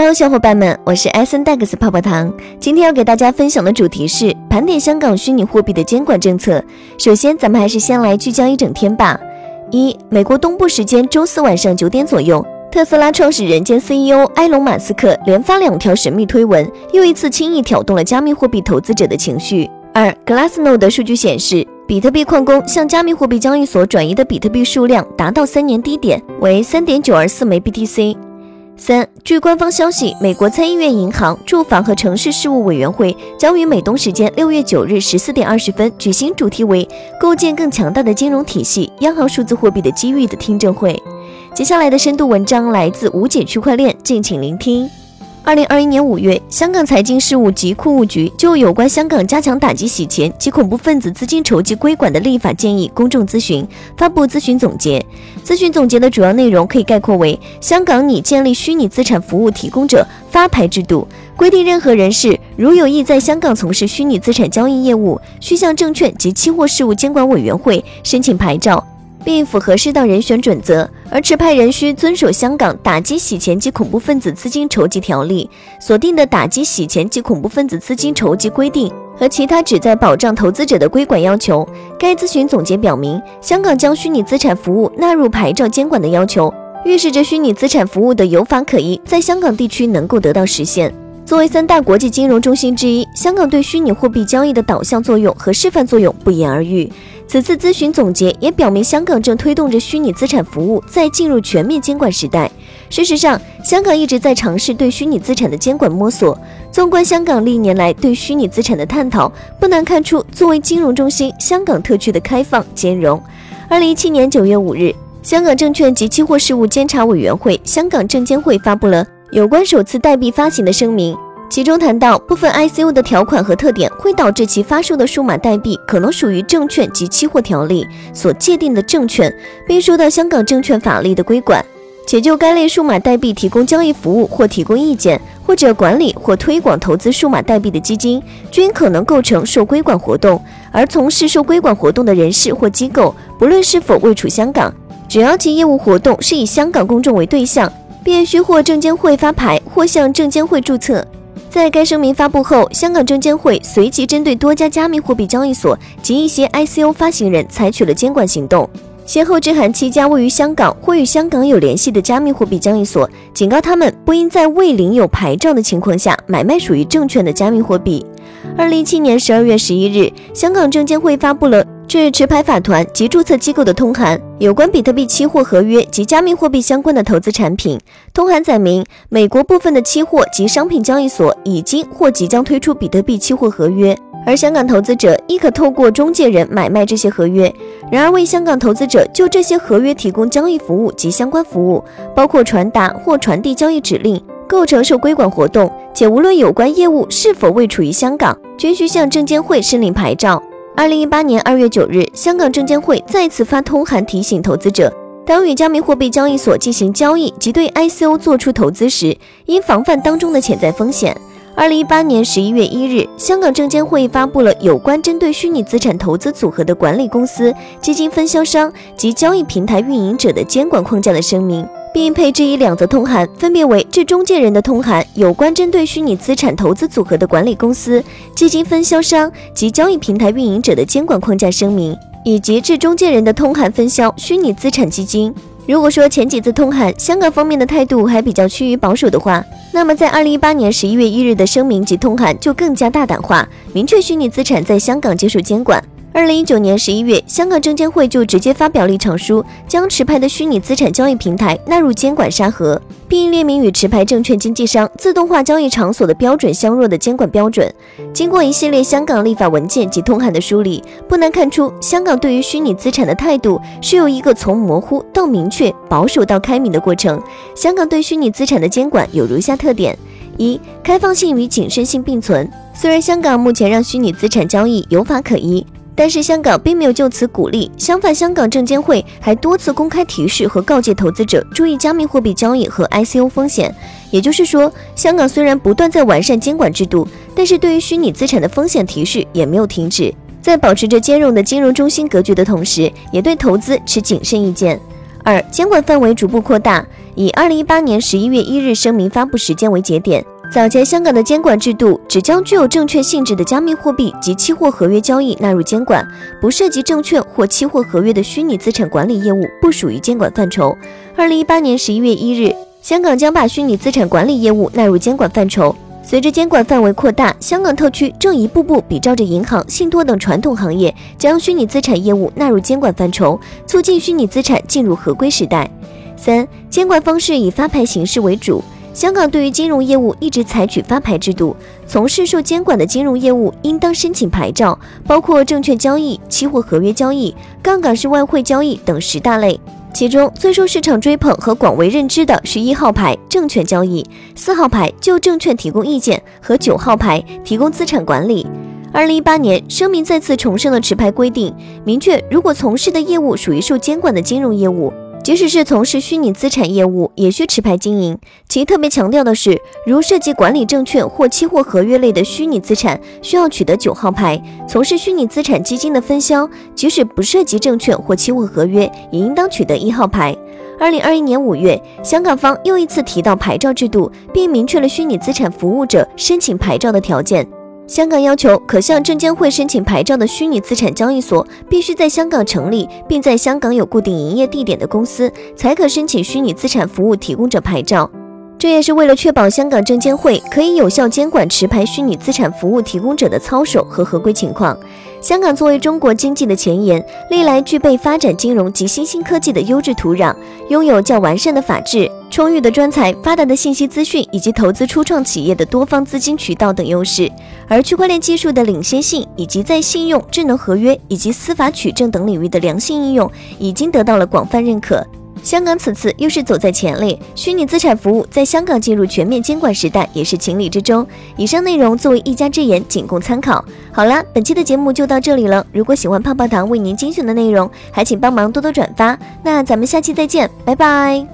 Hello，小伙伴们，我是 S N Dex 泡泡糖。今天要给大家分享的主题是盘点香港虚拟货币的监管政策。首先，咱们还是先来聚焦一整天吧。一、美国东部时间周四晚上九点左右，特斯拉创始人兼 CEO 埃隆·马斯克连发两条神秘推文，又一次轻易挑动了加密货币投资者的情绪。二、Glassnode 的数据显示，比特币矿工向加密货币交易所转移的比特币数量达到三年低点，为三点九二四枚 BTC。三，据官方消息，美国参议院银行、住房和城市事务委员会将于美东时间六月九日十四点二十分举行主题为“构建更强大的金融体系：央行数字货币的机遇”的听证会。接下来的深度文章来自无解区块链，敬请聆听。二零二一年五月，香港财经事务及库务局就有关香港加强打击洗钱及恐怖分子资金筹集规管的立法建议公众咨询，发布咨询总结。咨询总结的主要内容可以概括为：香港拟建立虚拟资产服务提供者发牌制度，规定任何人士如有意在香港从事虚拟资产交易业务，需向证券及期货事务监管委员会申请牌照。并符合适当人选准则，而持牌人需遵守香港打击洗钱及恐怖分子资金筹集条例锁定的打击洗钱及恐怖分子资金筹集规定和其他旨在保障投资者的规管要求。该咨询总结表明，香港将虚拟资产服务纳入牌照监管的要求，预示着虚拟资产服务的有法可依，在香港地区能够得到实现。作为三大国际金融中心之一，香港对虚拟货币交易的导向作用和示范作用不言而喻。此次咨询总结也表明，香港正推动着虚拟资产服务在进入全面监管时代。事实上，香港一直在尝试对虚拟资产的监管摸索。纵观香港历年来对虚拟资产的探讨，不难看出，作为金融中心，香港特区的开放兼容。二零一七年九月五日，香港证券及期货事务监察委员会（香港证监会）发布了。有关首次代币发行的声明，其中谈到部分 ICO 的条款和特点会导致其发售的数码代币可能属于证券及期货条例所界定的证券，并受到香港证券法律的规管，且就该类数码代币提供交易服务或提供意见，或者管理或推广投资数码代币的基金，均可能构成受规管活动。而从事受规管活动的人士或机构，不论是否位处香港，只要其业务活动是以香港公众为对象。便需获证监会发牌或向证监会注册。在该声明发布后，香港证监会随即针对多家加密货币交易所及一些 ICO 发行人采取了监管行动，先后致函七家位于香港或与香港有联系的加密货币交易所，警告他们不应在未领有牌照的情况下买卖属于证券的加密货币。二零一七年十二月十一日，香港证监会发布了。致持牌法团及注册机构的通函，有关比特币期货合约及加密货币相关的投资产品。通函载明，美国部分的期货及商品交易所已经或即将推出比特币期货合约，而香港投资者亦可透过中介人买卖这些合约。然而，为香港投资者就这些合约提供交易服务及相关服务，包括传达或传递交易指令，构成受规管活动，且无论有关业务是否未处于香港，均需向证监会申领牌照。二零一八年二月九日，香港证监会再次发通函提醒投资者，当与加密货币交易所进行交易及对 ICO 做出投资时，应防范当中的潜在风险。二零一八年十一月一日，香港证监会发布了有关针对虚拟资产投资组合的管理公司、基金分销商及交易平台运营者的监管框架的声明。并配置以两则通函，分别为致中介人的通函，有关针对虚拟资产投资组合的管理公司、基金分销商及交易平台运营者的监管框架声明，以及致中介人的通函分销虚拟资产基金。如果说前几次通函香港方面的态度还比较趋于保守的话，那么在二零一八年十一月一日的声明及通函就更加大胆化，明确虚拟资产在香港接受监管。二零一九年十一月，香港证监会就直接发表立场书，将持牌的虚拟资产交易平台纳入监管沙盒，并列明与持牌证券经纪商自动化交易场所的标准相若的监管标准。经过一系列香港立法文件及通函的梳理，不难看出，香港对于虚拟资产的态度是由一个从模糊到明确、保守到开明的过程。香港对虚拟资产的监管有如下特点：一、开放性与谨慎性并存。虽然香港目前让虚拟资产交易有法可依。但是香港并没有就此鼓励，相反，香港证监会还多次公开提示和告诫投资者注意加密货币交易和 ICO 风险。也就是说，香港虽然不断在完善监管制度，但是对于虚拟资产的风险提示也没有停止，在保持着兼容的金融中心格局的同时，也对投资持谨慎意见。二、监管范围逐步扩大。以二零一八年十一月一日声明发布时间为节点。早前香港的监管制度只将具有证券性质的加密货币及期货合约交易纳入监管，不涉及证券或期货合约的虚拟资产管理业务不属于监管范畴。二零一八年十一月一日，香港将把虚拟资产管理业务纳入监管范畴。随着监管范围扩大，香港特区正一步步比照着银行、信托等传统行业，将虚拟资产业务纳入监管范畴，促进虚拟资产进入合规时代。三、监管方式以发牌形式为主。香港对于金融业务一直采取发牌制度，从事受监管的金融业务应当申请牌照，包括证券交易、期货合约交易、杠杆式外汇交易等十大类。其中最受市场追捧和广为认知的是一号牌证券交易，四号牌就证券提供意见和九号牌提供资产管理。二零一八年声明再次重申了持牌规定，明确如果从事的业务属于受监管的金融业务。即使是从事虚拟资产业务，也需持牌经营。其特别强调的是，如涉及管理证券或期货合约类的虚拟资产，需要取得九号牌；从事虚拟资产基金的分销，即使不涉及证券或期货合约，也应当取得一号牌。二零二一年五月，香港方又一次提到牌照制度，并明确了虚拟资产服务者申请牌照的条件。香港要求可向证监会申请牌照的虚拟资产交易所，必须在香港成立并在香港有固定营业地点的公司，才可申请虚拟资产服务提供者牌照。这也是为了确保香港证监会可以有效监管持牌虚拟资产服务提供者的操守和合规情况。香港作为中国经济的前沿，历来具备发展金融及新兴科技的优质土壤，拥有较完善的法治、充裕的专才、发达的信息资讯以及投资初创企业的多方资金渠道等优势。而区块链技术的领先性，以及在信用、智能合约以及司法取证等领域的良性应用，已经得到了广泛认可。香港此次又是走在前列，虚拟资产服务在香港进入全面监管时代也是情理之中。以上内容作为一家之言，仅供参考。好了，本期的节目就到这里了。如果喜欢泡泡糖为您精选的内容，还请帮忙多多转发。那咱们下期再见，拜拜。